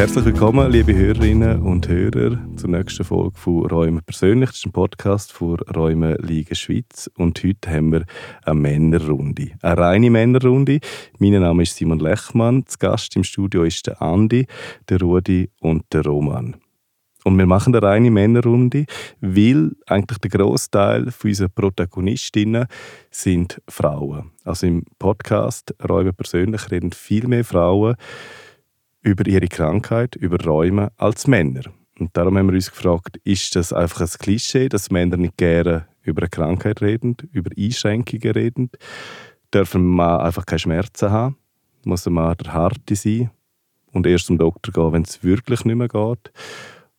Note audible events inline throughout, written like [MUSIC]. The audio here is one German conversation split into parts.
Herzlich willkommen, liebe Hörerinnen und Hörer, zur nächsten Folge von Räume persönlich. Das ist ein Podcast von Räume Liga Schweiz und heute haben wir eine Männerrunde, eine reine Männerrunde. Mein Name ist Simon Lechmann, zu Gast im Studio ist der Andi, der Rudi und der Roman. Und wir machen eine reine Männerrunde, weil eigentlich der Großteil unserer Protagonistinnen sind Frauen. Also im Podcast Räume persönlich reden viel mehr Frauen über ihre Krankheit, über Räume als Männer. Und darum haben wir uns gefragt, ist das einfach ein Klischee, dass Männer nicht gerne über eine Krankheit reden, über Einschränkungen reden? Dürfen man einfach keine Schmerzen haben? Muss man der Harte sein und erst zum Doktor gehen, wenn es wirklich nicht mehr geht?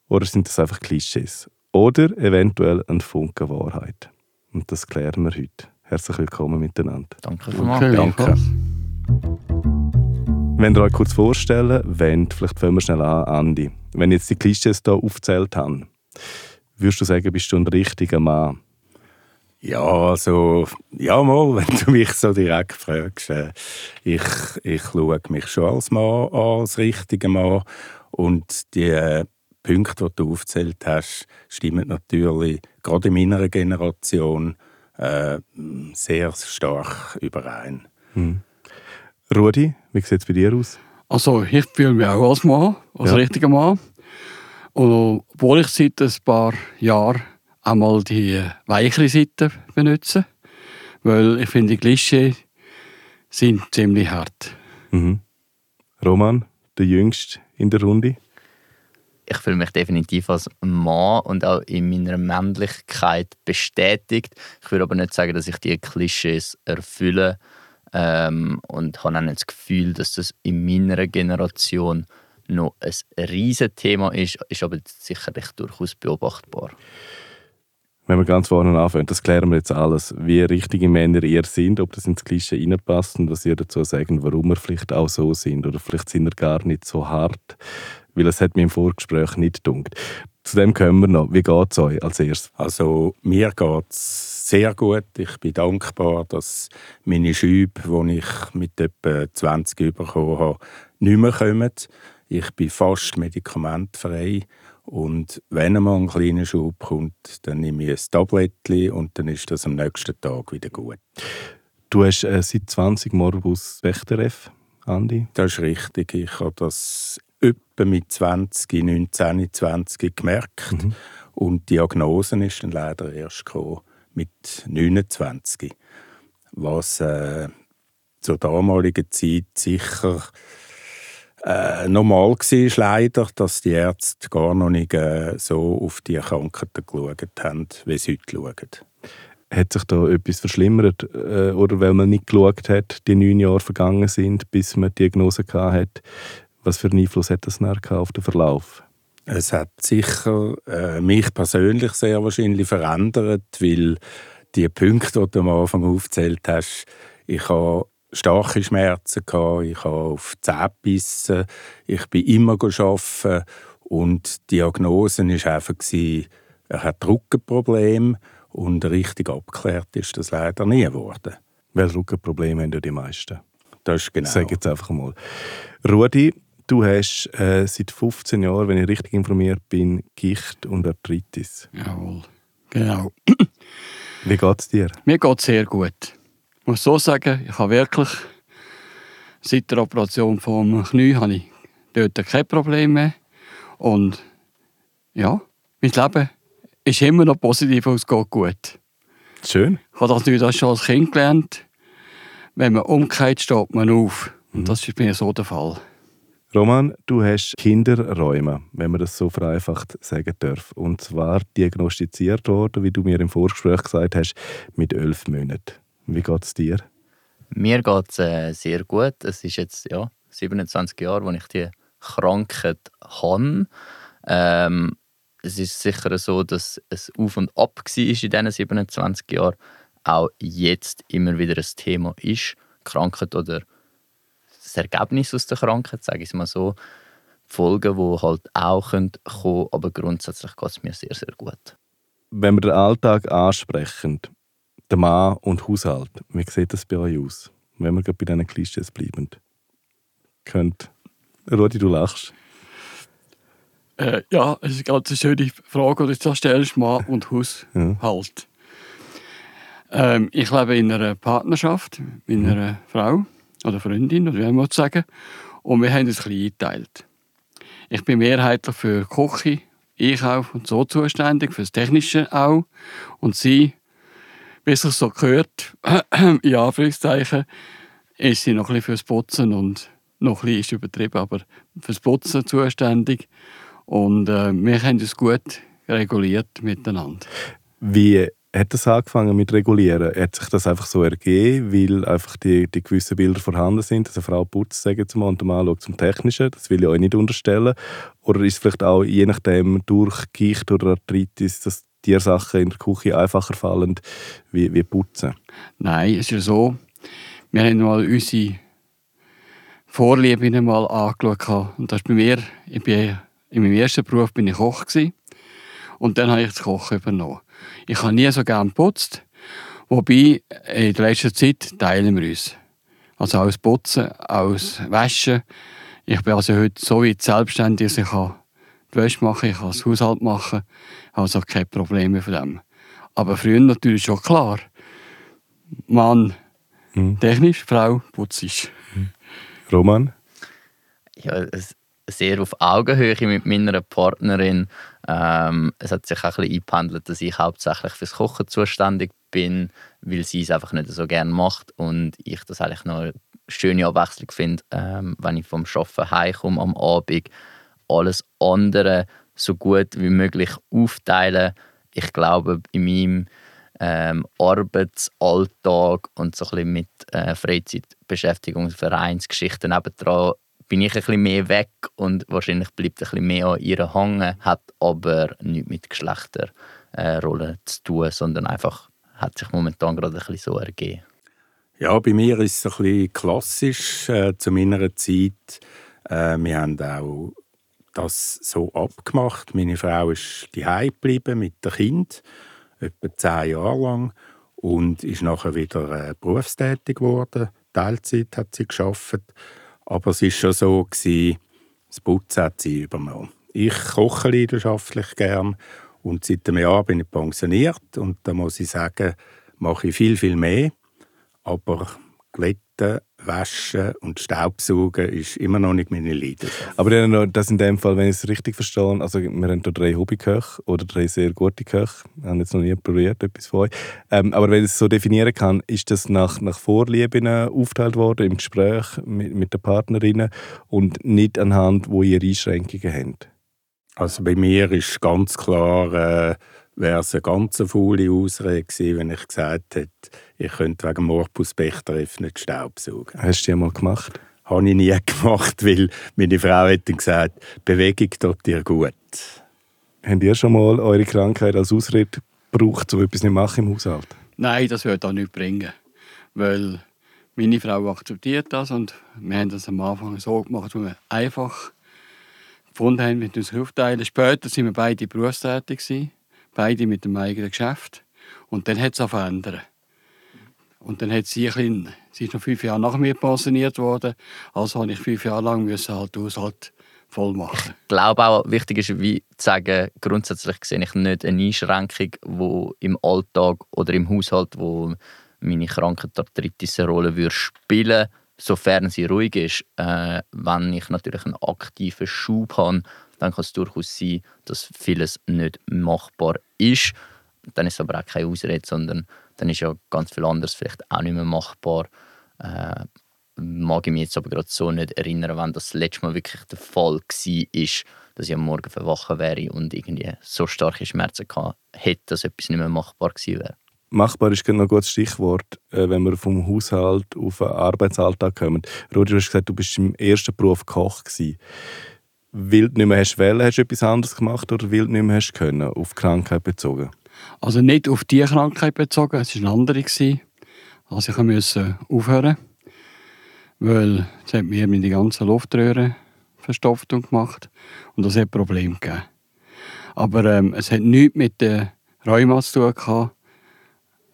Oder sind das einfach Klischees? Oder eventuell ein Funke Wahrheit? Und das klären wir heute. Herzlich willkommen miteinander. Danke Okay, Danke. Wenn ihr euch kurz vorstellen wollt, vielleicht fangen wir schnell an, Andi. Wenn jetzt die Klischees hier aufgezählt haben, würdest du sagen, bist du ein richtiger Mann? Ja, also, ja mal, [LAUGHS] wenn du mich so direkt fragst. Äh, ich, ich schaue mich schon als Mann an, als richtiger Mann. Und die äh, Punkte, die du aufgezählt hast, stimmen natürlich gerade in meiner Generation äh, sehr stark überein. Hm. Rudi, wie sieht es bei dir aus? Also, ich fühle mich auch als Mann, als Ja. richtiger Mann. Und obwohl ich seit ein paar Jahren einmal die weichere Seite benutze, weil ich finde, die Klischee sind ziemlich hart. Mhm. Roman, der Jüngste in der Runde. ich fühle mich definitiv als Mann und auch in meiner Männlichkeit bestätigt. Ich würde aber nicht sagen, dass ich die Klischees erfülle ähm, und habe auch nicht das Gefühl, dass das in meiner Generation noch ein riesen Thema ist, ist aber sicherlich durchaus beobachtbar. Wenn wir ganz vorne anfangen, das klären wir jetzt alles, wie richtige Männer ihr sind, ob das ins Klischee reinpasst und was ihr dazu sagen, warum wir vielleicht auch so sind oder vielleicht sind wir gar nicht so hart, weil es hat mir im Vorgespräch nicht gedunkt. Zu dem kommen wir noch. Wie geht es euch als erstes? Also mir geht es sehr gut. Ich bin dankbar, dass meine Schübe, die ich mit etwa 20 bekommen habe, nicht mehr kommen. Ich bin fast medikamentfrei. Und wenn einmal ein kleiner Schub kommt, dann nehme ich ein Tablettchen und dann ist das am nächsten Tag wieder gut. Du hast äh, seit 20 Morbus Bechterew, Andi. Das ist richtig. Ich habe das etwa mit 20, 19, 20 gemerkt. Mhm. Und die Diagnose ist dann leider erst gekommen mit 29. Was äh, zur damaligen Zeit sicher äh, normal war, leider, dass die Ärzte gar noch nicht äh, so auf die Krankheiten geschaut haben, wie sie heute schauen. Hat sich da etwas verschlimmert äh, oder weil man nicht geschaut hat, die neun Jahre vergangen sind, bis man die Diagnose hatte? Was für einen Einfluss hat das auf den Verlauf? Es hat sicher äh, mich persönlich sehr wahrscheinlich verändert, weil die Punkte, die du am Anfang aufgezählt hast, ich habe starke Schmerzen gehabt, ich habe auf gebissen, ich bin immer arbeiten und die Diagnose war einfach, er hat Rückenprobleme und richtig abgeklärt ist das leider nie geworden. Welche Rückenprobleme haben die meisten? Das ist genau. Sag jetzt einfach mal. Rudi, du hast äh, seit 15 Jahren, wenn ich richtig informiert bin, Gicht und Arthritis. Jawohl. Genau. Wie geht es dir? Mir geht es sehr gut. Ich muss so sagen, ich habe wirklich seit der Operation vom Knie habe ich dort kein Problem mehr. Und ja, mein Leben ist immer noch positiv und es geht gut. Schön. Ich habe das natürlich schon als Kind gelernt. Wenn man umkehrt, steht man auf. Und das ist bei mir so der Fall. Roman, du hast Kinderräume, wenn man das so vereinfacht sagen darf. Und zwar diagnostiziert worden, wie du mir im Vorgespräch gesagt hast, mit elf Monaten. Wie geht es dir? Mir geht es äh, sehr gut. Es ist jetzt ja, 27 Jahre, als ich die Krankheit habe. Ähm, es ist sicher so, dass es auf und ab war in diesen 27 Jahren. Auch jetzt immer wieder ein Thema ist. Krankheit oder das Ergebnis aus der Krankheit, sage ich es mal so. Folgen, die halt auch kommen können, aber grundsätzlich geht es mir sehr, sehr gut. Wenn wir den Alltag ansprechen, der Mann und Haushalt, wie sieht das bei euch aus? Wenn wir gerade bei diesen Klischees bleiben. Könnt. Rudi, du lachst. Äh, ja, es ist eine ganz schöne Frage, die du da stellst, Mann und Haushalt. Ja. Ähm, ich lebe in einer Partnerschaft mit einer mhm. Frau oder Freundin, oder wie man sagen und wir haben es ein bisschen eingeteilt. Ich bin mehrheitlich für Küche, Einkauf und so zuständig, für das Technische auch. Und sie, wie es sich so gehört, [CLEARS THROAT] in Anführungszeichen, ist sie noch ein bisschen fürs Putzen und noch ein bisschen ist übertrieben, aber fürs Putzen zuständig. Und äh, wir haben es gut reguliert miteinander. Wie hat das angefangen mit Regulieren? Hat sich das einfach so ergeben, weil einfach die, die gewissen Bilder vorhanden sind, dass eine Frau putzt, sagen wir mal, und der zum Technischen? Das will ich euch nicht unterstellen. Oder ist es vielleicht auch je nachdem durch Gicht oder Arthritis, dass die Sachen in der Küche einfacher fallen wie, wie putzen? Nein, es ist ja so, wir haben mal unsere Vorlieben mal angeschaut. Und das ist bei mir, ich bin, in meinem ersten Beruf bin ich Koch gewesen, und dann habe ich das Kochen übernommen. Ich habe nie so gerne geputzt. Wobei, in der letzten Zeit teilen wir uns. Also aus Putzen, aus Waschen. Ich bin also heute so weit selbstständig, dass ich die Wäsche machen ich kann das Haushalt machen. Also keine Probleme von dem. Aber früher natürlich schon klar. Mann hm. technisch, Frau putzisch. Hm. Roman? Ja, es, sehr auf Augenhöhe mit meiner Partnerin. Ähm, es hat sich auch ein bisschen eingependelt, dass ich hauptsächlich fürs Kochen zuständig bin, weil sie es einfach nicht so gerne macht und ich das eigentlich noch eine schöne Abwechslung finde, ähm, wenn ich vom Arbeiten heimkomme am Abend, alles andere so gut wie möglich aufteilen. Ich glaube, in meinem ähm, Arbeitsalltag und so ein bisschen mit äh, Freizeitbeschäftigung, Vereinsgeschichten nebendran bin ich ein bisschen mehr weg und wahrscheinlich bleibt ein bisschen mehr an ihr hängen, hat aber nichts mit Geschlechterrollen zu tun, sondern einfach hat sich momentan gerade ein bisschen so ergeben. Ja, bei mir ist es ein bisschen klassisch äh, zu meiner Zeit. Äh, wir haben auch das so abgemacht. Meine Frau ist daheim geblieben mit dem Kind, etwa zehn Jahre lang, und ist nachher wieder äh, berufstätig geworden. Teilzeit hat sie geschafft aber es war schon so, gewesen, das Putzen hat sie übernommen. Ich koche leidenschaftlich gern und seit einem Jahr bin ich pensioniert und da muss ich sagen, mache ich viel, viel mehr. Aber Glätten, Waschen und Staubsaugen ist immer noch nicht meine Leidenschaft. Aber das in dem Fall, wenn ich es richtig verstehe, also wir haben hier drei Hobbyköche oder drei sehr gute Köche, ich habe jetzt noch nie probiert, etwas von euch. Ähm, aber wenn ich es so definieren kann, ist das nach, nach Vorlieben aufgeteilt worden, im Gespräch mit, mit den Partnerinnen und nicht anhand, wo ihr Einschränkungen habt? Also bei mir ist ganz klar, äh, wäre es eine ganz faule Ausrede gewesen, wenn ich gesagt hätte, ich könnte wegen Morbus Bechterew nicht Staubsaugen. Hast du die mal gemacht? Habe ich nie [LAUGHS] gemacht, weil meine Frau hat dann gesagt, Bewegung tut dir gut. Habt ihr schon mal eure Krankheit als Ausrede gebraucht, um etwas nicht machen im Haushalt? Nein, das würde auch nicht bringen. Weil meine Frau akzeptiert das und wir haben das am Anfang so gemacht, wo wir einfach gefunden haben, mit uns aufteilen. Später sind wir beide berufstätig gewesen beide mit dem eigenen Geschäft. Und dann hat es auch verändert. Und dann hat sie ein bisschen, sie ist noch fünf Jahre nach mir pensioniert worden, also habe ich fünf Jahre lang müssen halt Haushalt voll machen. Ich glaube auch, wichtig ist, wie zu sagen, grundsätzlich sehe ich nicht eine Einschränkung, wo im Alltag oder im Haushalt, wo meine Krankheit Arthritis eine Rolle würde spielen, sofern sie ruhig ist. Äh, wenn ich natürlich einen aktiven Schub habe, dann kann es durchaus sein, dass vieles nicht machbar ist. Dann ist es aber auch keine Ausrede, sondern dann ist ja ganz viel anderes vielleicht auch nicht mehr machbar. Äh, mag ich mich jetzt aber gerade so nicht erinnern, wenn das, letzte Mal wirklich der Fall war, dass ich am Morgen verwachen wäre und irgendwie so starke Schmerzen hatte, hätte, dass etwas nicht mehr machbar gewesen wäre. Machbar ist genau ein gutes Stichwort, äh, wenn wir vom Haushalt auf den Arbeitsalltag kommen. Rudi, du hast gesagt, du bist im ersten Beruf Koch gewesen weil du nicht mehr hast wollen, hast du etwas anderes gemacht oder weil du nicht mehr hast können, auf Krankheit bezogen? Also nicht auf die Krankheit bezogen, es war eine andere. Also ich musste aufhören, weil es hat mir meine ganze Luftröhre verstopft gemacht und das hat Probleme gegeben. Aber ähm, es hat nichts mit der Rheuma zu tun gehabt.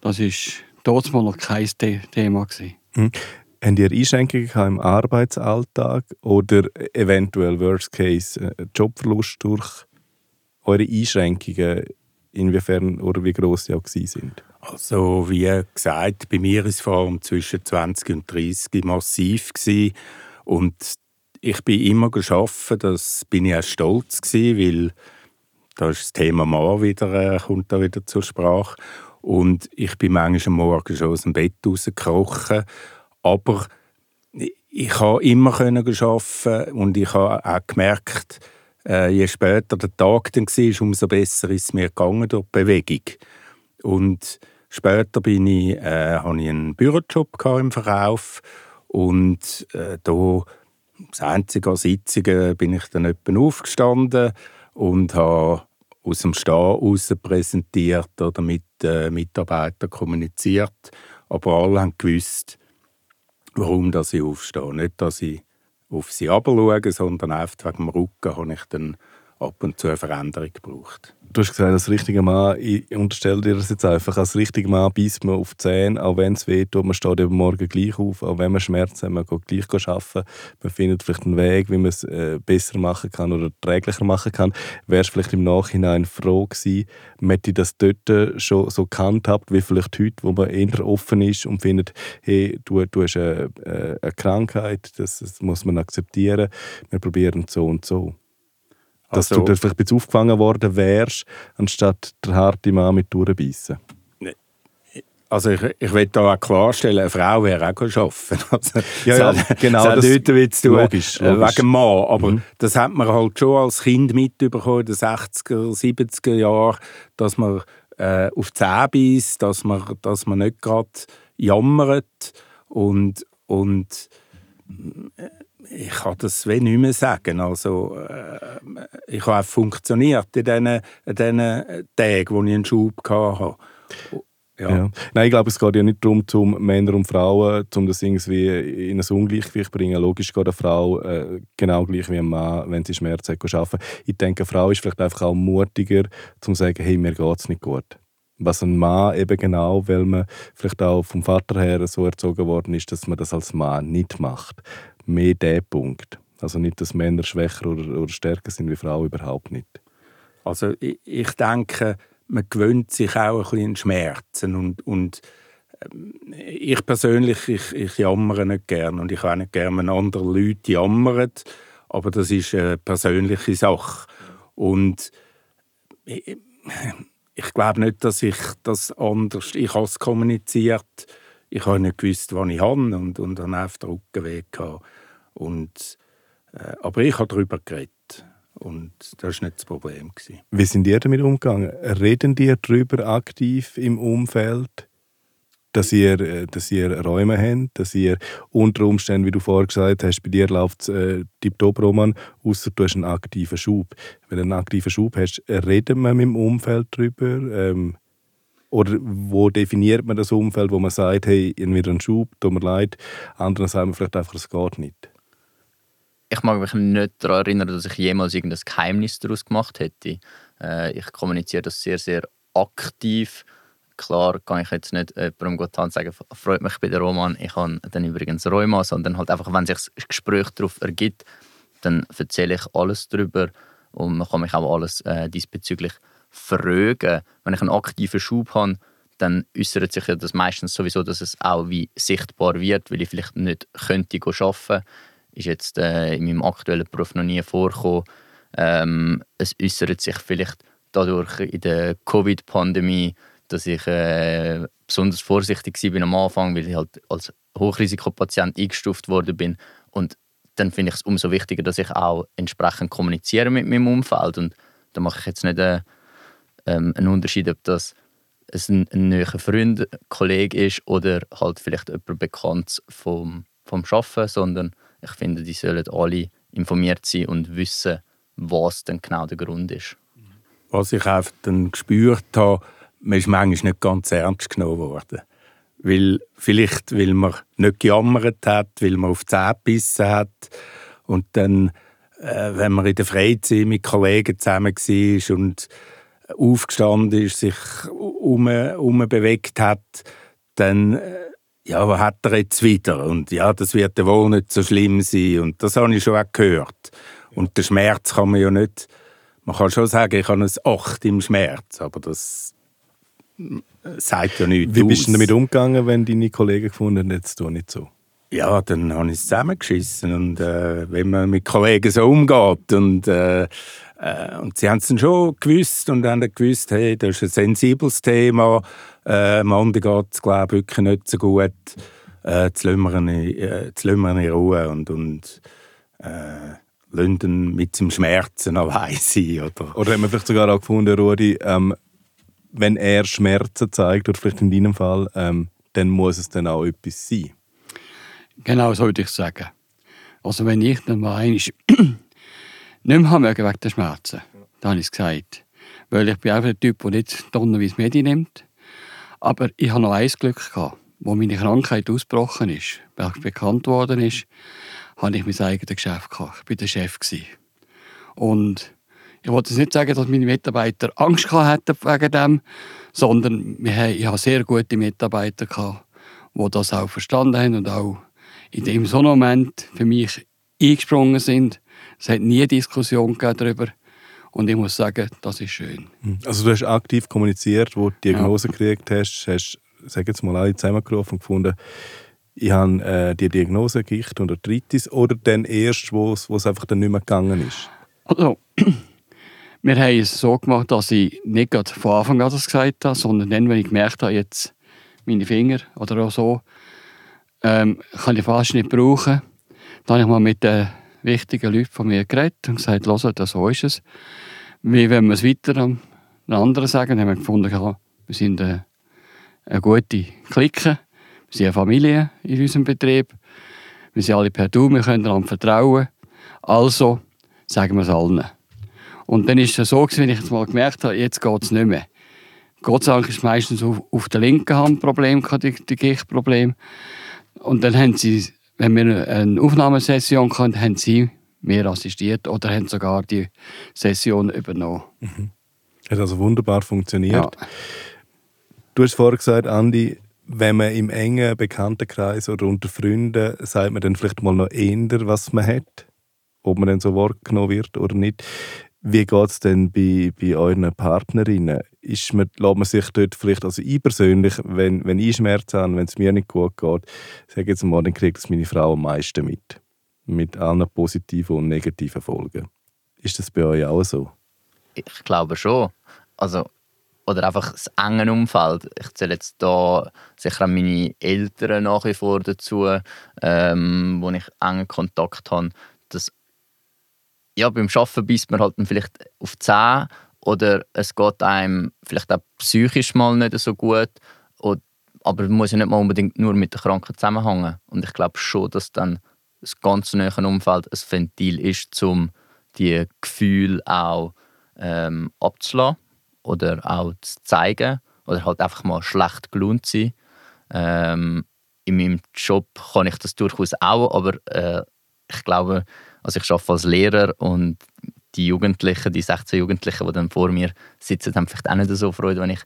Das war dort noch kein Thema. Mhm. Habt ihr Einschränkungen im Arbeitsalltag oder eventuell Worst Case äh, Jobverlust durch eure Einschränkungen, inwiefern oder wie groß sie auch sind? Also wie gesagt, bei mir war es vor allem zwischen 20 und 30 massiv gewesen. und ich bin immer geschaffen, das bin ich auch stolz gewesen, weil da ist das Thema Mann wieder, äh, kommt da wieder zur Sprache. Und ich bin manchmal am Morgen schon aus dem Bett rausgekrochen. Aber ich konnte immer arbeiten und ich habe auch gemerkt, äh, je später der Tag dann war, umso besser ist es mir gegangen durch die Bewegung. Und später bin ich, äh, hatte ich einen Bürojob im Verkauf und äh, da das einzige Sitzungen bin ich dann etwa aufgestanden und habe aus dem Stehen heraus präsentiert oder mit äh, Mitarbeitern kommuniziert. Aber alle haben gewusst, warum dass ich aufstehe. Nicht, dass ich auf sie schaue, sondern einfach wegen dem Rücken habe ich dann ab und zu eine Veränderung gebraucht. Du hast gesagt, als richtiger Mann, ich unterstelle dir das jetzt einfach, als richtiger Mann beißt man auf die Zähne, auch wenn es weh tut, man steht eben morgen gleich auf, auch wenn man Schmerzen hat, man geht gleich arbeiten, man findet vielleicht einen Weg, wie man es äh, besser machen kann oder träglicher machen kann. Wärst du vielleicht im Nachhinein froh gewesen, man hätte das dort schon so gehandhabt, wie vielleicht heute, wo man eher offen ist und findet, hey, du, du hast eine, äh, eine Krankheit, das, das muss man akzeptieren, wir probieren so und so. Dass also, du vielleicht ein bisschen aufgefangen worden wärst, anstatt der harte Mann mit durchbeissen. Also ich, ich will da auch klarstellen, eine Frau wäre auch arbeiten. [LAUGHS] Also, ja, ja, genau. Das, das nichts zu tun, logisch, äh, logisch. wegen Mann. Aber mhm. das hat man halt schon als Kind mitbekommen in den 60er, 70er Jahren, dass man äh, auf die Zähne beißt, dass man, dass man nicht gerade jammert und, und ich kann das nicht mehr sagen. Also, äh, ich habe auch funktioniert in diesen, in diesen Tagen, wo ich einen Schub hatte. Ja. ja. Nein, ich glaube, es geht ja nicht darum, zum Männer und Frauen, um das irgendwie in ein Ungleichgewicht zu bringen. Logisch geht eine Frau äh, genau gleich wie ein Mann, wenn sie Schmerzen hat, arbeiten. Ich denke, eine Frau ist vielleicht einfach auch mutiger, um zu sagen, hey, mir geht es nicht gut. Was ein Mann eben genau, weil man vielleicht auch vom Vater her so erzogen worden ist, dass man das als Mann nicht macht mehr der Punkt. Also nicht, dass Männer schwächer oder, oder stärker sind wie Frauen, überhaupt nicht. Also ich, ich denke, man gewöhnt sich auch ein bisschen an Schmerzen und, und ähm, ich persönlich, ich, ich jammere nicht gerne und ich auch nicht gerne, wenn andere Leute jammern, aber das ist eine persönliche Sache. Und ich, ich glaube nicht, dass ich das anders, ich habe es kommuniziert, ich habe nicht gewusst, was ich habe und, und dann auf den Rückenweg. Und, äh, aber ich habe darüber geredet. Und das war nicht das Problem. Gewesen. Wie sind ihr damit umgegangen? Reden die darüber aktiv im Umfeld, dass ihr, äh, dass ihr Räume habt, dass ihr unter Umständen, wie du vorher gesagt hast, bei dir läuft es äh, tiptop, Roman, außer du hast einen aktiven Schub. Wenn du einen aktiven Schub hast, reden wir mit dem Umfeld darüber? Ähm, oder wo definiert man das Umfeld, wo man sagt, hey, wieder einen Schub, tut mir leid. Anderen sagen wir vielleicht einfach, es geht nicht ich mag mich nicht daran erinnern, dass ich jemals irgendein Geheimnis daraus gemacht hätte. Äh, ich kommuniziere das sehr, sehr aktiv. Klar kann ich jetzt nicht jemandem gut und sagen, freut mich bei der Roman, ich habe dann übrigens Rheuma, sondern halt einfach, wenn sich das Gespräch darauf ergibt, dann erzähle ich alles darüber und man kann mich auch alles äh, diesbezüglich fragen. Wenn ich einen aktiven Schub habe, dann äußert sich ja das meistens sowieso, dass es auch wie sichtbar wird, weil ich vielleicht nicht könnte arbeiten ist jetzt äh, in meinem aktuellen Beruf noch nie vorgekommen. Ähm, es äußert sich vielleicht dadurch in der Covid-Pandemie, dass ich äh, besonders vorsichtig war am Anfang, weil ich halt als Hochrisikopatient eingestuft worden bin. Und dann finde ich es umso wichtiger, dass ich auch entsprechend kommuniziere mit meinem Umfeld. Und da mache ich jetzt nicht äh, ähm, einen Unterschied, ob das ein, ein neuer Freund, Kollege ist oder halt vielleicht jemand bekannt vom, vom Arbeiten, sondern ich finde, die sollen alle informiert sein und wissen, was denn genau der Grund ist. Was ich einfach dann gespürt habe, man ist manchmal nicht ganz ernst genommen worden. Weil, vielleicht, weil man nicht gejammert hat, weil man auf die Zähne gebissen hat. Und dann, äh, wenn man in der Freizeit mit Kollegen zusammen war und aufgestanden ist, sich um, um bewegt hat, dann äh, ja, was hat er jetzt wieder? Und ja, das wird ja wohl nicht so schlimm sein. Und das habe ich schon auch gehört. Und den Schmerz kann man ja nicht, man kann schon sagen, ich habe ein Acht im Schmerz, aber das sagt ja nichts Wie bist du damit umgegangen, wenn deine Kollegen gefunden haben, jetzt tu nicht so? Ja, dann habe ich es zusammengeschissen. Und äh, wenn man mit Kollegen so umgeht und, äh, äh, und sie haben es dann schon gewusst und haben dann gewusst, hey, das ist ein sensibles Thema, äh, Mandy geht es, glaube ich, wirklich nicht so gut, äh, jetzt lassen wir in- äh, in Ruhe und, und äh, ihn mit seinem Schmerzen allein sein. Oder? Oder haben wir vielleicht sogar auch gefunden, Rudi, ähm, wenn er Schmerzen zeigt, oder vielleicht in deinem Fall, ähm, dann muss es dann auch etwas sein. Genau so würde ich sagen. Also wenn ich dann mal einmal [CLEARS THROAT] nicht mehr haben wegen der Schmerzen, dann habe ich es gesagt. Weil ich bin einfach der Typ, der nicht donnerweise Medi nimmt. Aber ich habe noch ein Glück gehabt. Wo meine Krankheit ausgebrochen ist, weil es bekannt worden ist, habe ich mein eigenes Geschäft gehabt. Ich war der Chef. Gewesen. Und ich wollte jetzt nicht sagen, dass meine Mitarbeiter Angst gehabt hätten wegen dem, sondern ich habe sehr gute Mitarbeiter gehabt, die das auch verstanden haben und auch in dem so einem Moment für mich eingesprungen sind. Es hat nie eine Diskussion darüber. Und ich muss sagen, das ist schön. Also du hast aktiv kommuniziert, wo du die Diagnose gekriegt hast, hast, sag jetzt mal, alle zusammengerufen und gefunden, ich habe äh, die Diagnose Gicht und Arthritis oder dann erst, wo es wo es einfach dann nicht mehr gegangen ist? Also, [CLEARS THROAT] wir haben es so gemacht, dass ich nicht von Anfang an das gesagt habe, sondern dann, wenn ich gemerkt habe, jetzt meine Finger oder auch so, ähm, kann ich fast nicht brauchen. Dann habe ich mal mit den wichtigen Leuten von mir geredet und gesagt, hört, so ist es. Wie wenn wir es weiter an anderen sagen, dann haben wir gefunden, wir sind eine, eine gute Clique, wir sind eine Familie in unserem Betrieb, wir sind alle per Du, wir können einander vertrauen. Also sagen wir es allen. Und dann ist es so, gewesen, wenn ich jetzt mal gemerkt habe, jetzt geht es nicht mehr. Gott sei Dank ist meistens auf, auf der linken Hand Problem, die, die Gichtproblem. Und dann haben sie, wenn wir eine Aufnahmesession hatten, haben sie mir assistiert oder haben sogar die Session übernommen. Hat also wunderbar funktioniert. Ja. Du hast vorher gesagt, Andi, wenn man im engen Bekanntenkreis oder unter Freunden, sagt man dann vielleicht mal noch eher, was man hat, ob man dann so wahrgenommen wird oder nicht. Wie geht es denn bei, bei euren Partnerinnen? Ist man, lässt man sich dort vielleicht, also ich persönlich, wenn, wenn ich Schmerzen habe, wenn es mir nicht gut geht, sage jetzt mal, dann kriegt es meine Frau am meisten mit. Mit allen positiven und negativen Folgen. Ist das bei euch auch so? Ich glaube schon. Also, oder einfach das enge Umfeld. Ich zähle jetzt da sicher auch meine Eltern nach wie vor dazu, ähm, wo ich engen Kontakt habe. Dass, ja, beim Arbeiten beißt man halt vielleicht auf die Zähne oder es geht einem vielleicht auch psychisch mal nicht so gut. Und, aber es muss ja nicht mal unbedingt nur mit der Krankheit zusammenhängen. Und ich glaube schon, dass dann das ganz nahe Umfeld ein Ventil ist, um die Gefühle auch ähm, abzulassen oder auch zu zeigen oder halt einfach mal schlecht gelohnt sein. Ähm, in meinem Job kann ich das durchaus auch, aber äh, ich glaube, also ich arbeite als Lehrer und die Jugendlichen, die 16 Jugendlichen, die dann vor mir sitzen, haben vielleicht auch nicht so Freude, wenn ich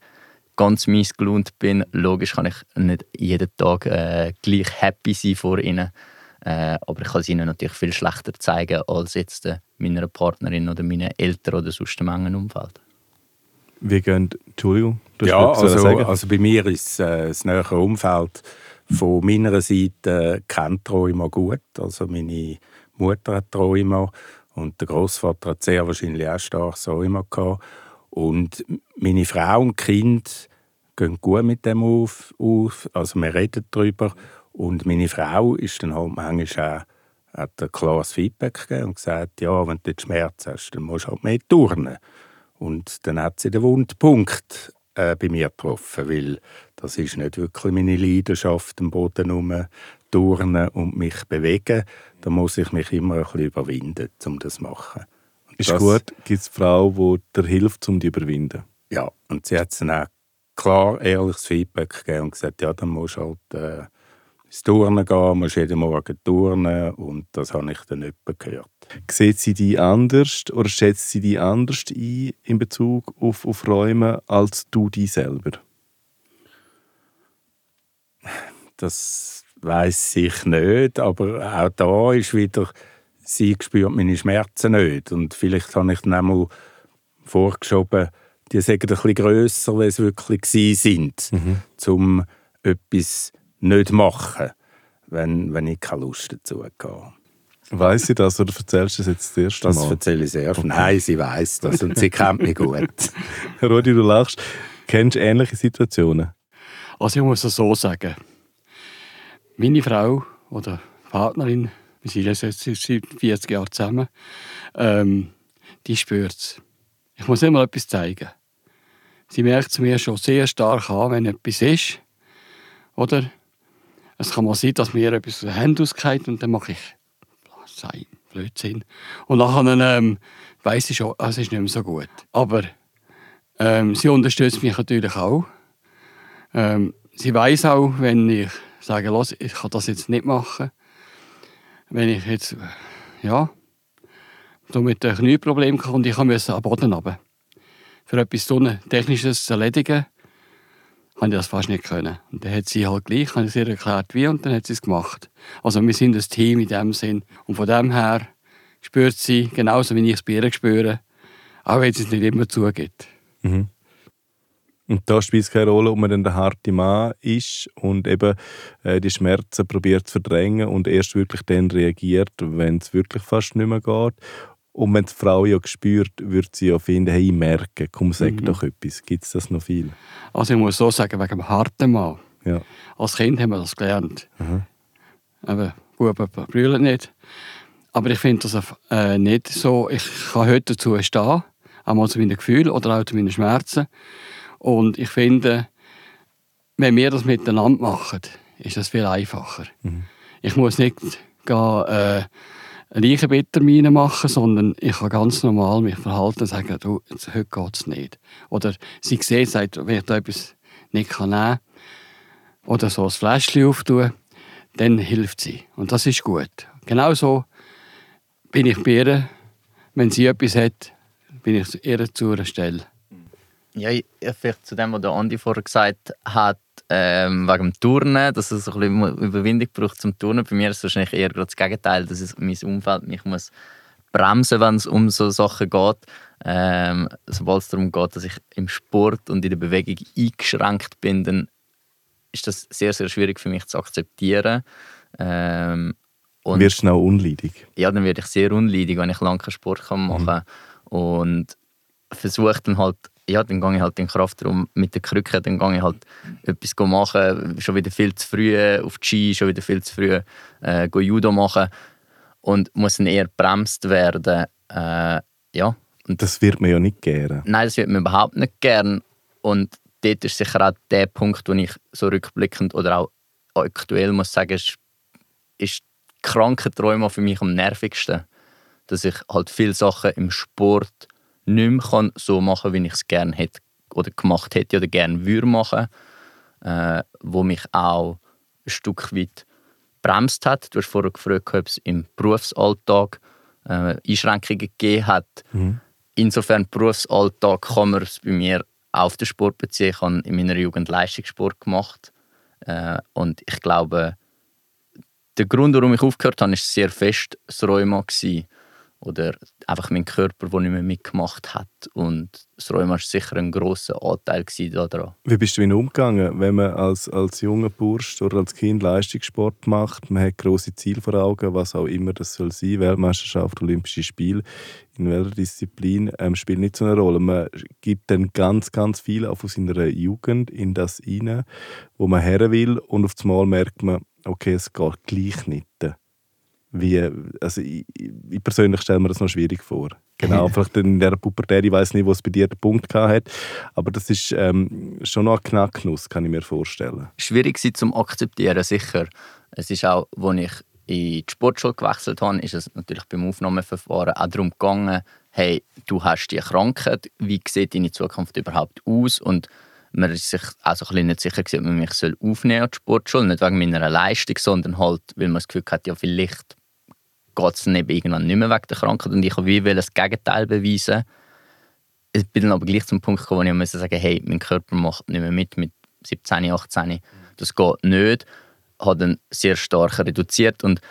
ganz mies gelohnt bin. Logisch kann ich nicht jeden Tag äh, gleich happy sein vor ihnen, äh, aber ich kann es ihnen natürlich viel schlechter zeigen als jetzt äh, meiner Partnerin oder meinen Eltern oder sonst im engen Umfeld. Wie gehen, Entschuldigung, du hast Ja, also, sagen? also bei mir ist äh, das nähere Umfeld von meiner Seite äh, kennt Rheuma gut. Also meine Mutter hat Rheuma und der Großvater hat sehr wahrscheinlich auch starkes Rheuma gehabt. Und meine Frau und Kind gehen gut mit dem auf, auf. Also wir reden darüber. Und meine Frau ist dann halt manchmal auch, hat ein klares Feedback gegeben und gesagt, ja, wenn du jetzt Schmerzen hast, dann musst du halt mehr turnen. Und dann hat sie den Wundpunkt äh, bei mir getroffen, weil das ist nicht wirklich meine Leidenschaft, am Boden herum turnen und mich bewegen. Da muss ich mich immer ein bisschen überwinden, um das zu machen. Und ist das, gut, gibt es Frau, die dir hilft, um die zu überwinden? Ja, und sie hat dann auch klar, ehrliches Feedback gegeben und gesagt, ja, dann musst du halt äh, ins Turnen gehen, musst jeden Morgen turnen und das habe ich dann nicht gehört. Sieht sie die anders oder schätzt sie die anders ein in Bezug auf, auf Räume als du die selber? das weiß ich nicht, aber auch da ist wieder, sie spürt meine Schmerzen nicht und vielleicht habe ich dann einmal vorgeschoben, die sagen ein bisschen grösser, als sie wirklich sind, mhm. um etwas nicht zu machen, wenn, wenn ich keine Lust dazu habe. Weiß sie das oder erzählst du das jetzt das erste Mal? Das erzähle ich sehr. Okay. Nein, sie weiß das und sie kennt mich gut. [LAUGHS] Rudi, du lachst. Kennst du ähnliche Situationen? Also ich muss es so sagen. Meine Frau oder Partnerin, wir sind jetzt seit 40 Jahren zusammen, ähm, die spürt es. Ich muss immer etwas zeigen. Sie merkt es mir schon sehr stark an, wenn etwas ist. Oder? Es kann mal sein, dass mir etwas aus Händen ausgeht und dann mache ich sein Blödsinn. Und nachher ähm, weiss ich schon, es ist nicht mehr so gut. Aber ähm, sie unterstützt mich natürlich auch. Ähm, sie weiß auch, wenn ich sage, los, ich kann das jetzt nicht machen. Wenn ich jetzt, ja, mit einem Knieproblem komme und ich musste am Boden runter. Für etwas Technisches zu erledigen, konnte ich das fast nicht können. Und dann hat sie halt gleich, habe ich ihr erklärt, wie, und dann hat sie es gemacht. Also wir sind ein Team in dem Sinn. Und von dem her spürt sie, genauso wie ich es bei ihr spüre, auch wenn sie es nicht immer zugibt. Mhm. Und da spielt es keine Rolle, ob man dann der harte Mann ist und eben äh, die Schmerzen probiert zu verdrängen und erst wirklich dann reagiert, wenn es wirklich fast nicht mehr geht. Und wenn die Frau ja spürt, wird sie ja finden, hey, ich merke, komm, sag mhm. doch etwas. Gibt es das noch viel? Also ich muss so sagen, wegen dem harten Mann. Ja. Als Kind haben wir das gelernt. Mhm. Aber Buben brüllen nicht. Aber ich finde das äh, nicht so, ich kann heute dazu stehen, einmal zu meinen Gefühlen oder auch zu meinen Schmerzen. Und ich finde, wenn wir das miteinander machen, ist das viel einfacher. Mhm. Ich muss nicht gehen, äh, Leichenbittermine machen, sondern ich kann ganz normal mich verhalten und sagen, du, heute geht es nicht. Oder sie sieht, sagt, wenn ich da etwas nicht kann nehmen oder so ein Fläschchen auftun, dann hilft sie. Und das ist gut. Genauso bin ich bei ihr, wenn sie etwas hat, bin ich ihr zu einer Stelle. Ja, vielleicht zu dem, was der Andi vorher gesagt hat, ähm, wegen dem Turnen, dass es ein bisschen Überwindung braucht zum Turnen. Bei mir ist es wahrscheinlich eher das Gegenteil, dass es mein Umfeld mich muss bremsen, wenn es um so Sachen geht. Ähm, sobald es darum geht, dass ich im Sport und in der Bewegung eingeschränkt bin, dann ist das sehr, sehr schwierig für mich zu akzeptieren. Ähm, und Wirst du schnell unleidig? Ja, dann werde ich sehr unleidig, wenn ich lange keinen Sport machen kann. Mhm. Und versuche dann halt ja, dann gehe ich halt in den Kraftraum mit der Krücke, dann gehe ich halt etwas machen, schon wieder viel zu früh auf die Ski, schon wieder viel zu früh äh, Judo machen und muss dann eher bremst werden. Äh, ja. Und das wird man ja nicht gerne. Nein, das wird man überhaupt nicht gern und dort ist sicher auch der Punkt, wo ich so rückblickend oder auch aktuell muss sagen, ist, ist Krankenträume für mich am nervigsten. Dass ich halt viele Sachen im Sport nicht mehr so machen kann, wie ich es gerne hätte oder gemacht hätte oder gerne würde machen, äh, wo mich auch ein Stück weit bremst hat. Du hast vorher gefragt, ob es im Berufsalltag äh, Einschränkungen gegeben hat. Mhm. Insofern Berufsalltag kann man es bei mir auf den Sport beziehen. Ich habe in meiner Jugend Leistungssport gemacht äh, und ich glaube, der Grund, warum ich aufgehört habe, war sehr fest das Rheuma. Gewesen oder einfach mein Körper, der nicht mehr mitgemacht hat. Und das Rheuma war sicher ein grosser Anteil daran. Wie bist du umgegangen, wenn man als, als junger Bursch oder als Kind Leistungssport macht? Man hat große Ziele vor Augen, was auch immer das soll sein, Weltmeisterschaft, Olympische Spiele, in welcher Disziplin, ähm, spielt nicht so eine Rolle. Man gibt dann ganz, ganz viel auch aus seiner Jugend in das hinein, wo man her will und auf einmal merkt man, okay, es geht gleich nicht wie, also ich, ich persönlich stelle mir das noch schwierig vor. Genau, [LAUGHS] vielleicht in der Pubertät, ich weiß nicht, wo es bei dir den Punkt hat, aber das ist ähm, schon noch ein Knacknuss, kann ich mir vorstellen. Schwierig sie zum akzeptieren, sicher. Es ist auch, als ich in die Sportschule gewechselt habe, ist es natürlich beim Aufnahmeverfahren auch darum gegangen, hey, du hast die Krankheit, wie sieht deine Zukunft überhaupt aus? Und man ist sich also ein nicht sicher, ob man mich aufnehmen soll an die Sportschule, nicht wegen meiner Leistung, sondern halt, weil man das Gefühl hat, ja, vielleicht geht es dann eben irgendwann nicht mehr wegen der Krankheit und ich will das Gegenteil beweisen. Ich bin dann aber gleich zum Punkt gekommen, wo ich sagen musste, hey, mein Körper macht nicht mehr mit mit 17, 18. Das geht nicht. habe dann sehr stark reduziert und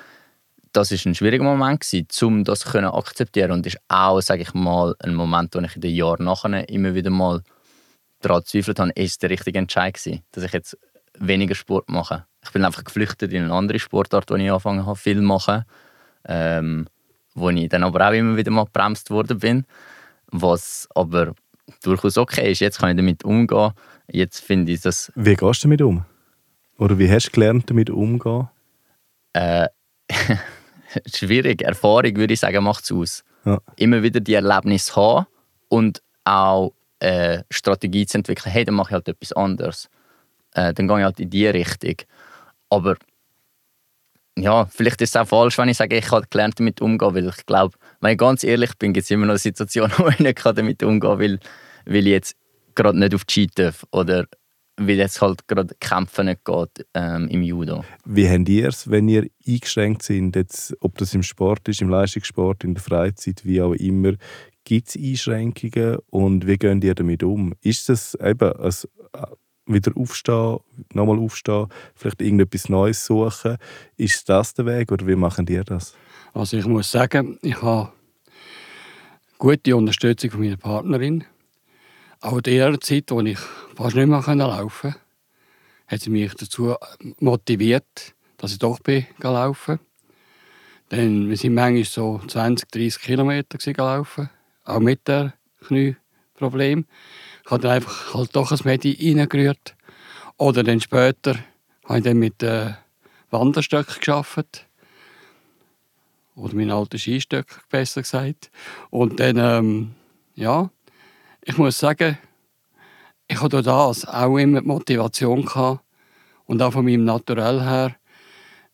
das ist ein schwieriger Moment gewesen, um das zu akzeptieren und ist auch, sage ich mal, ein Moment, wo ich in den Jahren nachher immer wieder mal daran gezweifelt habe, ist der richtige Entscheid gewesen, dass ich jetzt weniger Sport mache. Ich bin einfach geflüchtet in eine andere Sportart, wo ich angefangen habe, viel zu machen, ähm, wo ich dann aber auch immer wieder mal gebremst worden bin, was aber durchaus okay ist. Jetzt kann ich damit umgehen. Jetzt finde ich das... Wie gehst du damit um? Oder wie hast du gelernt, damit umzugehen? Äh, [LAUGHS] schwierig. Erfahrung, würde ich sagen, macht es aus. Ja. Immer wieder die Erlebnisse haben und auch äh, Strategie zu entwickeln. Hey, dann mache ich halt etwas anderes. Äh, dann gehe ich halt in die Richtung. Aber ja, vielleicht ist es auch falsch, wenn ich sage, ich habe gelernt, damit umzugehen, weil ich glaube, wenn ich ganz ehrlich bin, gibt es immer noch Situationen, [LAUGHS] wo ich nicht damit umgehen kann, weil, weil ich jetzt gerade nicht auf die Ski darf oder weil jetzt halt gerade Kämpfen nicht geht ähm, im Judo. Wie habt ihr es, wenn ihr eingeschränkt seid, jetzt, ob das im Sport ist, im Leistungssport, in der Freizeit, wie auch immer, gibt es Einschränkungen und wie gehen ihr damit um? Ist das eben ein wieder aufstehen, nochmal aufstehen, vielleicht irgendetwas Neues suchen? Ist das der Weg oder wie machen ihr das? Also ich muss sagen, ich habe gute Unterstützung von meiner Partnerin auch in der Zeit, als ich fast nicht mehr laufen konnte, hat sie mich dazu motiviert, dass ich doch laufen Denn wir sind manchmal so 20, 30 Kilometer gelaufen, auch mit dem Knieproblem. Habe dann einfach halt doch ein Medi reingerührt. Oder dann später habe ich dann mit den Wanderstöcken gearbeitet. Oder meinen alten Skistöcken, besser gesagt. Und dann, ähm, ja, ich muss sagen, ich hatte das auch immer die Motivation gehabt und auch von meinem Naturell her.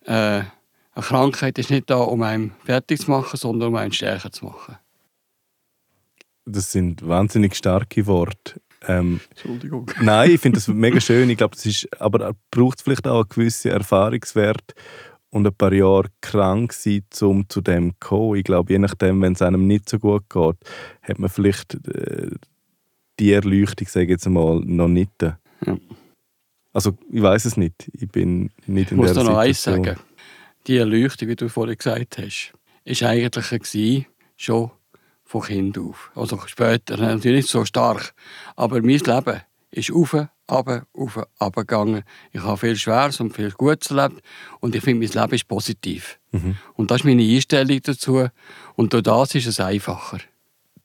Äh, eine Krankheit ist nicht da, um einen fertig zu machen, sondern um einen stärker zu machen. Das sind wahnsinnig starke Worte. Ähm, Entschuldigung. Nein, ich finde das mega schön. Ich glaube, ist, aber braucht vielleicht auch einen gewissen Erfahrungswert und ein paar Jahre krank sein, um zu dem zu kommen. Ich glaube, je nachdem, wenn es einem nicht so gut geht, hat man vielleicht äh, die Erleuchtung, sage ich jetzt mal, noch nicht. Ja. Also ich weiß es nicht. Ich bin nicht in ich muss der Situation. noch eins sagen. Die Erleuchtung, wie du vorhin gesagt hast, ist eigentlich schon von Kind auf. Also später natürlich nicht so stark. Aber mein Leben ist auf, ab, auf, ab gegangen. Ich habe viel Schweres und viel Gutes erlebt und ich finde, mein Leben ist positiv. Mhm. Und das ist meine Einstellung dazu. Und durch das ist es einfacher.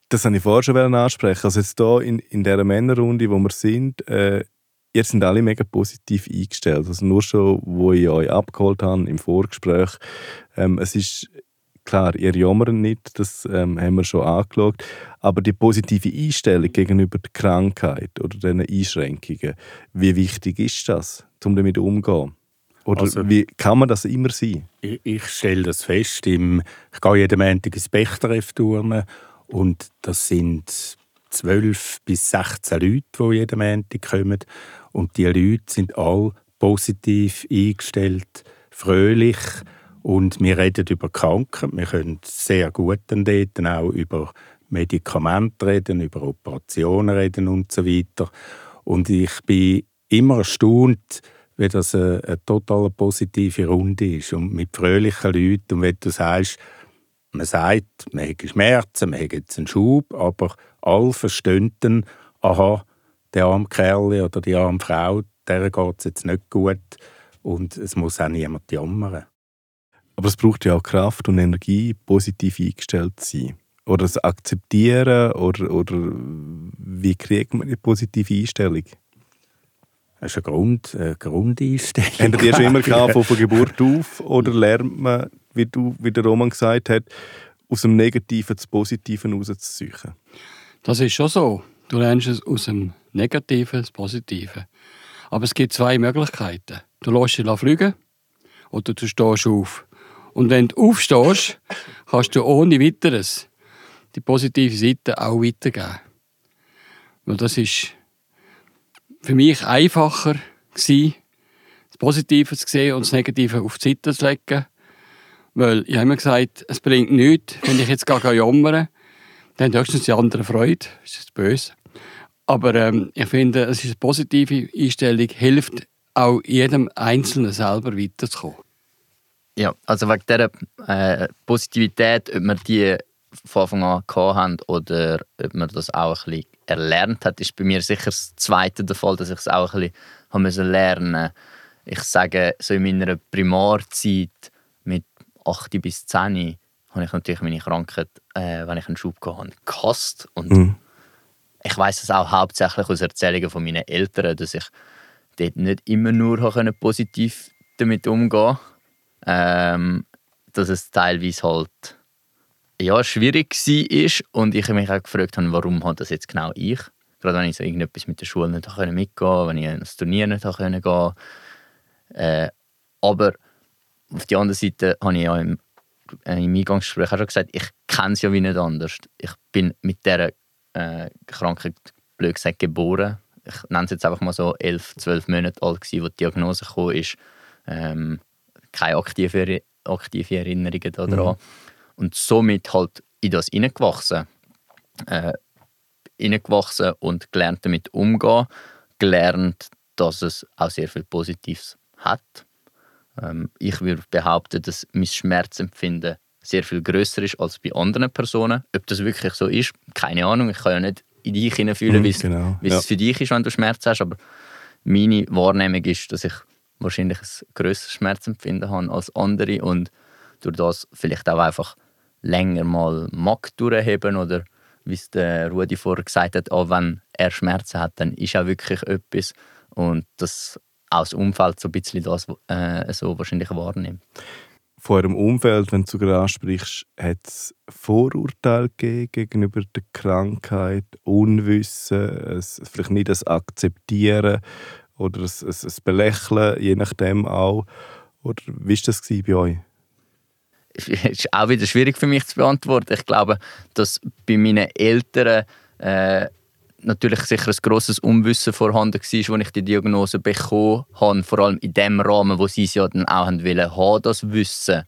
Das wollte ich vorher schon ansprechen. Also jetzt hier in, in dieser Männerrunde, wo wir sind, äh, ihr seid alle mega positiv eingestellt. Also nur schon, wo ich euch abgeholt habe im Vorgespräch. Ähm, es ist klar, ihr jammert nicht, das ähm, haben wir schon angeschaut. Aber die positive Einstellung gegenüber der Krankheit oder diesen Einschränkungen, wie wichtig ist das, um damit umzugehen? Oder also, wie kann man das immer sein? Ich, ich stelle das fest. Im, ich gehe jeden Montag ins Bechtereff turnen und das sind 12 bis 16 Leute, die jeden Montag kommen. Und die Leute sind alle positiv eingestellt, fröhlich. Und wir reden über Kranken. Wir können sehr gut dann dort auch über Medikamente reden, über Operationen reden und so weiter. Und ich bin immer erstaunt, wie das eine, eine total positive Runde ist und mit fröhlichen Leuten. Und wenn du sagst, man sagt, man hat Schmerzen, man hat jetzt einen Schub, aber alle verstehen dann, aha, der arme Kerl oder die arme Frau, der geht es jetzt nicht gut und es muss auch niemand jammern. Aber es braucht ja auch Kraft und Energie, positiv eingestellt zu sein. Oder das Akzeptieren, oder, oder wie kriegt man eine positive Einstellung? Das ist eine, Grund, eine Grundeinstellung. Habt ihr schon immer gehabt, von [LAUGHS] Geburt auf? Oder lernt man wie, du, wie der Roman gesagt hat, aus dem Negativen das Positive rauszusuchen? Das ist schon so. Du lernst es aus dem Negativen das Positive. Aber es gibt zwei Möglichkeiten. Du lässt dich fliegen oder du stehst auf. Und wenn du aufstehst, kannst du ohne weiteres die positive Seite auch weitergeben. Weil das ist für mich einfacher gewesen, das Positive zu sehen und das Negative auf die Seite zu legen. Weil ich habe immer gesagt, es bringt nichts, wenn ich jetzt gar jammern dann höchstens die anderen Freude. Das ist böse. Aber ähm, ich finde, es ist eine positive Einstellung, hilft auch jedem Einzelnen selber weiterzukommen. Ja, also wegen dieser äh, Positivität, ob wir die von Anfang an haben oder ob man das auch ein bisschen erlernt hat, ist bei mir sicher das Zweite der Fall, dass ich es auch ein bisschen lernen musste. Ich sage, so in meiner Primarzeit mit 8 bis 10 habe ich natürlich meine Krankheit, äh, wenn ich einen Schub hatte, gehasst. Und mhm. ich weiß es auch hauptsächlich aus Erzählungen von meinen Eltern, dass ich dort nicht immer nur positiv damit umgehen konnte. Ähm, dass es teilweise halt ja, schwierig war und ich mich auch gefragt habe, warum hat das jetzt genau ich? Gerade wenn ich so irgendetwas mit der Schule nicht mitgehen konnte, wenn ich ins Turnier nicht gehen konnte. Äh, aber auf der anderen Seite habe ich ja im, äh, im Eingangsgespräch auch schon gesagt, ich kenne es ja wie nicht anders. Ich bin mit dieser äh, Krankheit, blöd gesagt, geboren. Ich nenne es jetzt einfach mal so, elf, zwölf Monate alt wo die Diagnose kam, ist. Ähm, keine aktive, aktive Erinnerungen daran. Mhm. Und somit halt in das hineingewachsen. Äh, hineingewachsen und gelernt damit umgehen. Gelernt, dass es auch sehr viel Positives hat. Ähm, ich würde behaupten, dass mein Schmerzempfinden sehr viel größer ist als bei anderen Personen. Ob das wirklich so ist, keine Ahnung. Ich kann ja nicht in dich hineinfühlen, mhm, genau. wie es ja. für dich ist, wenn du Schmerz hast. Aber meine Wahrnehmung ist, dass ich wahrscheinlich ein grösseres Schmerzempfinden habe als andere und durch das vielleicht auch einfach länger mal mag durchheben oder wie es der Rudi vorher gesagt hat, auch wenn er Schmerzen hat, dann ist auch wirklich etwas und das aus dem Umfeld so ein bisschen das äh, so wahrscheinlich wahrnimmt. Von eurem Umfeld, wenn du sogar ansprichst, hat es Vorurteile gegenüber der Krankheit, Unwissen, es, vielleicht nicht das Akzeptieren oder ein, ein, ein Belächeln, je nachdem auch. Oder wie war das bei euch? Es [LAUGHS] ist auch wieder schwierig für mich zu beantworten. Ich glaube, dass bei meinen Eltern äh, natürlich sicher ein grosses Unwissen vorhanden war, als ich die Diagnose bekommen habe, vor allem in dem Rahmen, wo sie es ja dann auch wollen, haben, das Wissen.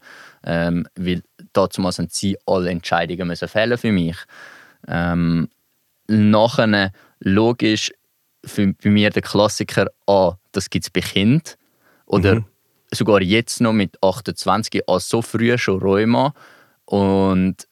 Ähm, weil dazu haben sie alle Entscheidungen müssen fällen für mich. Ähm, nachher, logisch, für, bei mir der Klassiker, ah, das gibt es bei Kind Oder mhm. sogar jetzt noch mit 28, ah, so früh schon Rheuma. Und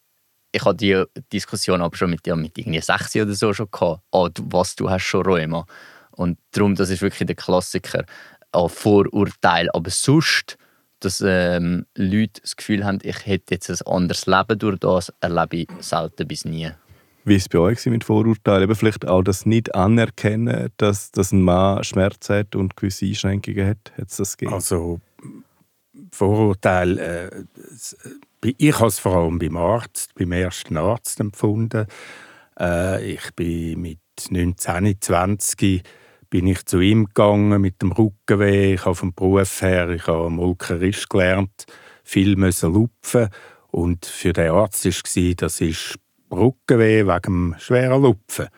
ich hatte die Diskussion aber schon mit, ja, mit irgendwie 60 oder so schon gehabt. Ah, du, was, du hast schon Rheuma. Und darum, das ist wirklich der Klassiker. Ah, Vorurteil. Aber sonst, dass ähm, Leute das Gefühl haben, ich hätte jetzt ein anderes Leben durch das, erlebe ich selten bis nie. Wie ist es bei euch mit Vorurteilen? Eben vielleicht auch das nicht anerkennen, dass, dass ein Mann Schmerz hat und gewisse Einschränkungen hat. Hat es das gegeben? Also Vorurteile, äh, ich habe es vor allem beim Arzt, beim ersten Arzt empfunden. Äh, ich bin mit 19, 20 bin ich zu ihm gegangen mit dem Rückenweh. Ich habe vom Beruf her, ich habe Molkerist gelernt, viel müssen lupfen und für den Arzt war das ist Rückenweh wegen dem schweren Lupfen.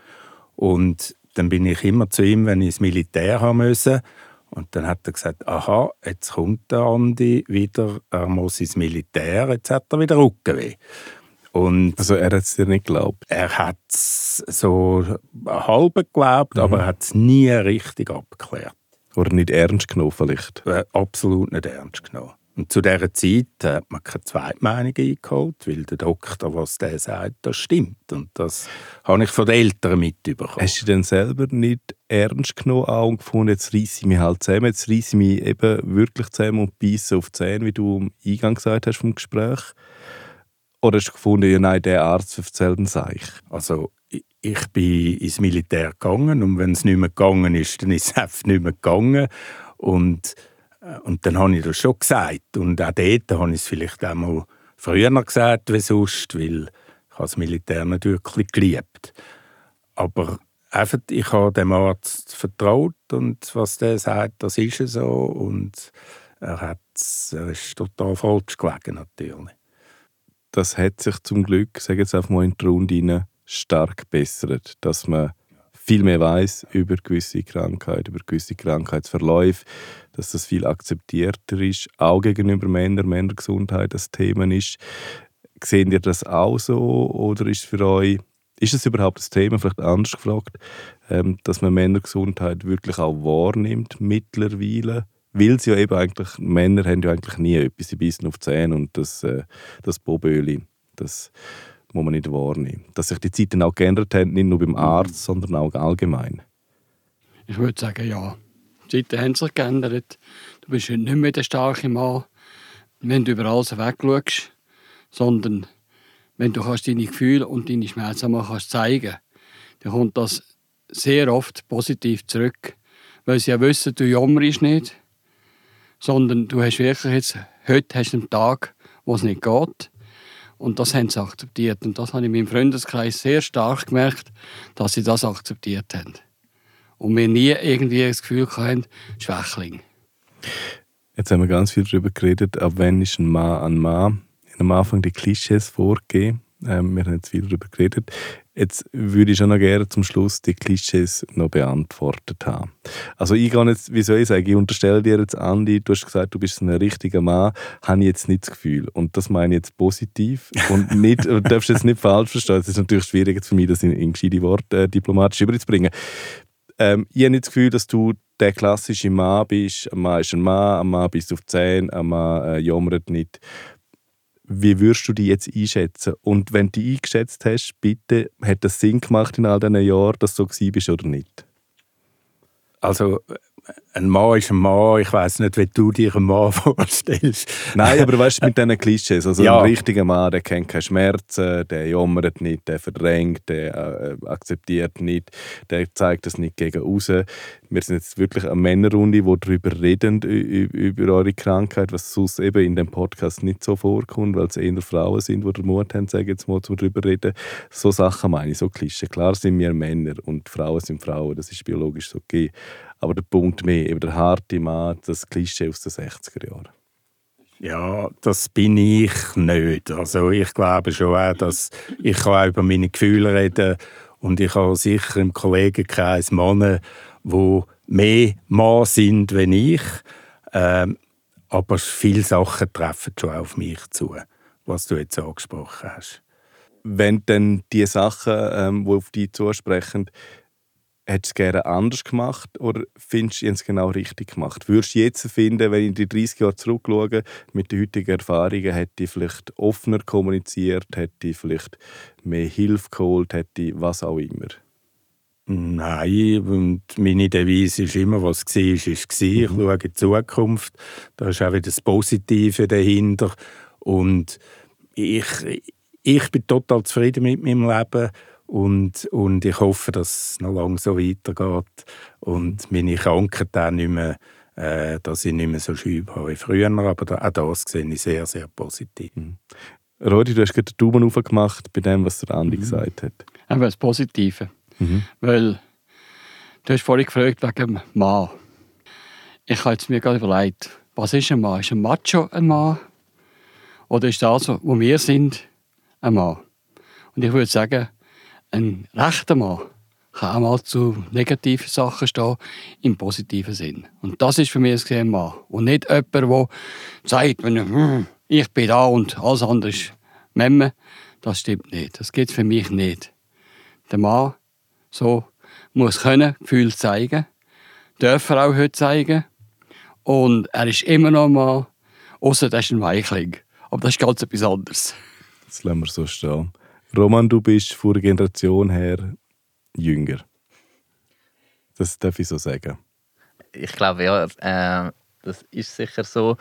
Und dann bin ich immer zu ihm, wenn ich ins Militär haben musste. Und dann hat er gesagt, aha, jetzt kommt der Andi wieder, er muss ins Militär, jetzt hat er wieder Rückenweh. Und also er hat es dir nicht geglaubt? Er hat es so halb geglaubt, mhm. aber er hat es nie richtig abgeklärt. Oder nicht ernst genommen vielleicht? Äh, absolut nicht ernst genommen. Und zu dieser Zeit hat man keine Zweitmeinung eingeholt, weil der Doktor, was der sagt, das stimmt. Und das habe ich von den Eltern mitbekommen. Hast du denn selber nicht ernst genommen und gefunden, jetzt reisse ich mich halt zusammen, jetzt reisse ich mich eben wirklich zusammen und beiße auf die Zähne, wie du am Eingang gesagt hast vom Gespräch? Oder hast du gefunden, ja nein, der Arzt erzählt ein Seich? Also ich bin ins Militär gegangen und wenn es nicht mehr gegangen ist, dann ist es [LAUGHS] einfach nicht mehr gegangen. Und und dann habe ich das schon gesagt. Und auch dort habe ich es vielleicht auch mal früher gesagt wie sonst, weil ich das Militär nicht wirklich geliebt. Aber einfach, ich habe dem Arzt vertraut und was der sagt, das ist so. Und er, hat, er ist total falsch gelegen, natürlich. Das hat sich zum Glück, sage jetzt einfach mal in die Runde stark gebessert, dass man viel mehr weiß über gewisse Krankheiten, über gewisse Krankheitsverläufe, dass das viel akzeptierter ist, auch gegenüber Männern, Männergesundheit das Thema ist. Sehen ihr das auch so oder ist für euch Ist es überhaupt das Thema, vielleicht anders gefragt, ähm, dass man Männergesundheit wirklich auch wahrnimmt mittlerweile? Weil sie ja eben eigentlich, Männer haben ja eigentlich nie etwas, sie beißen auf die Zähne und das, äh, das Boböli, das muss man nicht wahrnehmen. Dass sich die Zeiten auch geändert haben, nicht nur beim Arzt, sondern auch allgemein. Ich würde sagen, ja. Die Zeiten haben sich geändert. Du bist heute nicht mehr der starke Mann, wenn du über alles wegschaust, sondern wenn du kannst deine Gefühle und deine Schmerzen mal kannst zeigen dann kommt das sehr oft positiv zurück. Weil sie ja wissen, du jammerst nicht, sondern du hast wirklich jetzt, heute hast du einen Tag, wo es nicht geht. Und das haben sie akzeptiert. Und das habe ich in meinem Freundeskreis sehr stark gemerkt, dass sie das akzeptiert haben. Und wir nie irgendwie das Gefühl hatten, Schwächling. Jetzt haben wir ganz viel darüber geredet, ab wann ist ein Mann ein Mann. Am Anfang die Klischees vorgegeben. Ähm, wir haben jetzt viel darüber geredet. Jetzt würde ich schon noch gerne zum Schluss die Klischees noch beantwortet haben. Also ich gehe jetzt, wie soll ich sagen, ich unterstelle dir jetzt, Andi, du hast gesagt, du bist ein richtiger Mann, habe ich jetzt nicht das Gefühl. Und das meine ich jetzt positiv und [LAUGHS] nicht, du darfst jetzt nicht falsch verstehen. Es ist natürlich schwierig jetzt für mich, das in, in gescheite Worte äh, diplomatisch überzubringen. Ähm, ich habe nicht das Gefühl, dass du der klassische Mann bist. Ein Mann ist ein Mann, ein Mann bist auf 10, ein Mann äh, jammert nicht wie würdest du die jetzt einschätzen? Und wenn du die eingeschätzt hast, bitte, hat das Sinn gemacht in all diesen Jahren, dass du so bist oder nicht? Also, ein Mann ist ein Mann. Ich weiß nicht, wie du dir einen Mann [LAUGHS] vorstellst. Nein, aber weißt du, mit diesen Klischees. Also [LAUGHS] ja. ein richtiger Mann, der kennt keine Schmerzen, der jammert nicht, der verdrängt, der äh, akzeptiert nicht, der zeigt das nicht gegen außen. Wir sind jetzt wirklich eine Männerrunde, die darüber reden, über eure Krankheit, was sonst eben in dem Podcast nicht so vorkommt, weil es eher Frauen sind, die den Mut haben, sagen jetzt mal, darüber reden. So Sachen meine ich, so Klischee. Klar sind wir Männer und Frauen sind Frauen, das ist biologisch okay. Aber der Punkt mehr, eben der harte Mann, das Klischee aus den 60er Jahren. Ja, das bin ich nicht. Also ich glaube schon auch, dass ich auch über meine Gefühle reden und ich habe sicher im Kollegenkreis Männer, die mehr Mann sind als ich. Ähm, aber viele Sachen treffen schon auf mich zu, was du jetzt angesprochen hast. Wenn dann die Sachen, ähm, die auf dich zusprechen, hättest du es gerne anders gemacht oder findest du es genau richtig gemacht? Würdest du jetzt finden, wenn ich die 30 Jahre zurückschaue, mit den heutigen Erfahrungen, hätte ich vielleicht offener kommuniziert, hätte ich vielleicht mehr Hilfe geholt, hätte ich was auch immer? Nein, und meine Devise ist immer, was war, ist, ist war. Ich mhm. schaue in die Zukunft. Da ist auch wieder das Positive dahinter. Und ich, ich bin total zufrieden mit meinem Leben. Und, und ich hoffe, dass es noch lange so weitergeht und meine Krankheit nicht mehr, äh, dass ich nicht mehr so schübe habe wie früher. Aber auch das sehe ich sehr, sehr positiv. Mhm. Rodi, du hast gerade den Daumen aufgemacht bei dem, was der Andi mhm. gesagt hat. Eben das Positive. Mhm. Weil du hast vorhin gefragt wegen dem Mann. Ich habe jetzt mir gerade überlegt, was ist ein Mann? Ist ein Macho ein Mann? Oder ist das, wo wir sind, ein Mann? Und ich würde sagen, ein rechter Mann kann auch mal zu negativen Sachen stehen, im positiven Sinn. Und das ist für mich ein Mann. Und nicht jemand, der sagt, wenn er, hm, ich bin da und alles andere ist Memme. Das stimmt nicht. Das geht für mich nicht. Der Mann so muss können, Gefühl zeigen, darf er auch heute zeigen. Und er ist immer noch mal, außer das ist ein Weichling. Aber das ist ganz etwas anderes. Das lassen wir so stehen. Roman, du bist von der Generation her jünger. Das darf ich so sagen. Ich glaube, ja, äh, das ist sicher so.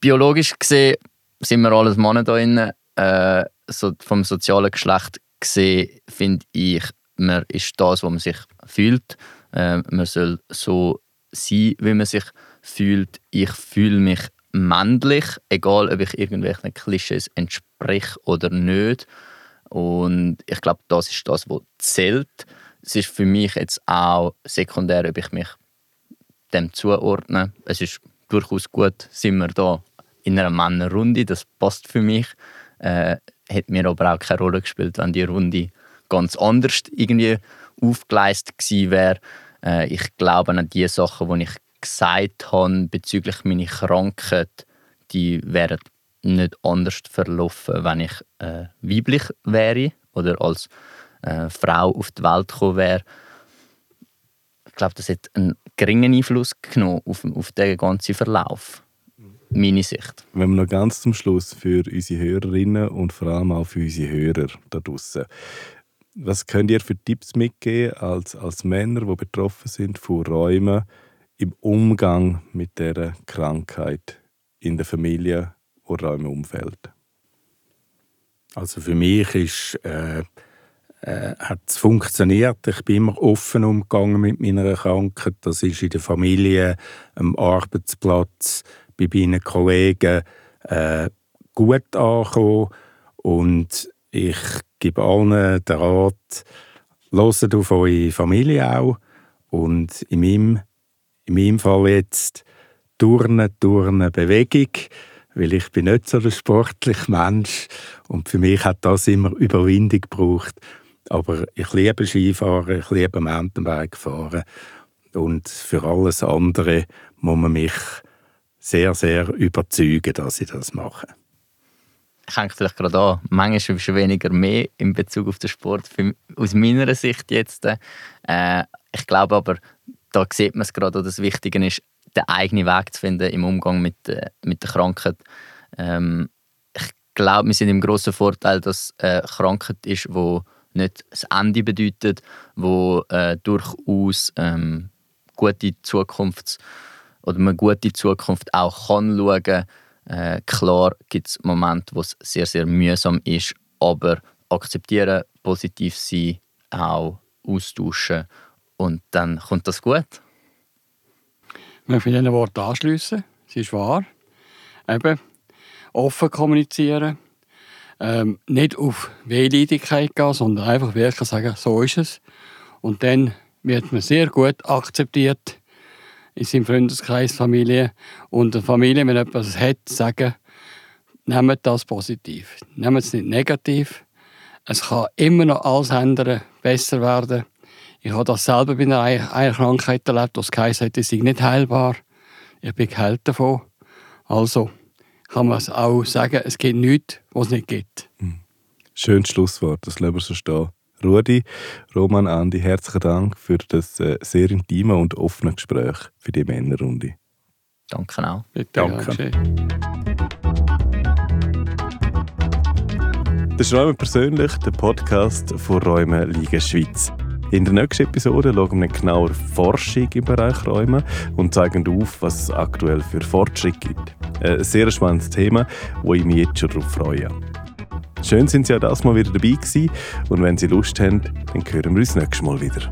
Biologisch gesehen sind wir alles Männer da drin. Äh, so vom sozialen Geschlecht gesehen finde ich, man ist das, was man sich fühlt. Äh, man soll so sein, wie man sich fühlt. Ich fühle mich männlich, egal ob ich irgendwelchen Klischees entspreche oder nicht. Und ich glaube, das ist das, was zählt. Es ist für mich jetzt auch sekundär, ob ich mich dem zuordne. Es ist durchaus gut, sind wir da in einer Männerrunde, das passt für mich. Äh, hat mir aber auch keine Rolle gespielt, wenn die Runde ganz anders irgendwie aufgeleistet gewesen wäre. Äh, ich glaube an die Sachen, die ich gesagt habe bezüglich meiner Krankheit, die wären nicht anders verlaufen, wenn ich äh, weiblich wäre oder als äh, Frau auf die Welt gekommen wäre, ich glaube, das hat einen geringen Einfluss genommen auf, auf den ganzen Verlauf. Meine Sicht. Wenn wir noch ganz zum Schluss für unsere Hörerinnen und vor allem auch für unsere Hörer da draußen. Was könnt ihr für Tipps mitgeben als, als Männer, die betroffen sind von Räumen im Umgang mit der Krankheit in der Familie oder auch im Umfeld? Also für mich ist, äh, äh, hat es funktioniert. Ich bin immer offen umgegangen mit meiner Krankheit. Das ist in der Familie, am Arbeitsplatz, bei meinen Kollegen äh, gut angekommen. Und ich gebe allen den Rat, hört auf eure Familie auch. Und in meinem, in meinem Fall jetzt Turnen, Turnen, Bewegung weil ich bin nicht so ein sportlicher Mensch und für mich hat das immer Überwindung gebraucht. Aber ich liebe Skifahren, ich liebe Mountainbike fahren und für alles andere muss man mich sehr, sehr überzeugen, dass ich das mache. Ich hänge vielleicht gerade an, manchmal ist weniger mehr in Bezug auf den Sport, für, aus meiner Sicht jetzt. Äh, ich glaube aber, da sieht man es gerade, das Wichtige ist, den eigenen Weg zu finden im Umgang mit, äh, mit der Krankheit. Ähm, ich glaube, wir sind im grossen Vorteil, dass äh, Krankheit ist, wo nicht das Ende bedeutet, wo äh, durchaus ähm, gute Zukunft oder eine gute Zukunft auch kann schauen. Äh, klar gibt es Momente, wo es sehr sehr mühsam ist, aber akzeptieren, positiv sein, auch austauschen und dann kommt das gut. Ich möchte diesen Wort anschliessen. Es ist wahr. Eben, offen kommunizieren. Ähm, nicht auf Wehleidigkeit gehen, sondern einfach wirklich sagen, so ist es. Und dann wird man sehr gut akzeptiert in seinem Freundeskreis, Familie. Und der Familie, wenn etwas hat, sagen, nehmt das positiv. Nehmt es nicht negativ. Es kann immer noch alles ändern, besser werden. Ich habe das selber bei einer, einer Krankheit erlebt, das geheißen hat, sie nicht heilbar. Ich bin geheilt davon. Also kann man auch sagen, es gibt nichts, was es nicht gibt. Hm. Schönes Schlusswort, das lassen wir so stehen. Rudi, Roman, Andi, herzlichen Dank für das äh, sehr intime und offene Gespräch für die Männerrunde. Danke auch. Bitte, Danke. Das ist Räume persönlich, der Podcast von Räume Liga Schweiz. In der nächsten Episode schauen wir genauer Forschung im Bereich Räume und zeigen auf, was es aktuell für Fortschritte gibt. Ein sehr spannendes Thema, wo ich mich jetzt schon darauf freue. Schön sind Sie auch das Mal wieder dabei gewesen und wenn Sie Lust haben, dann hören wir uns nächstes Mal wieder.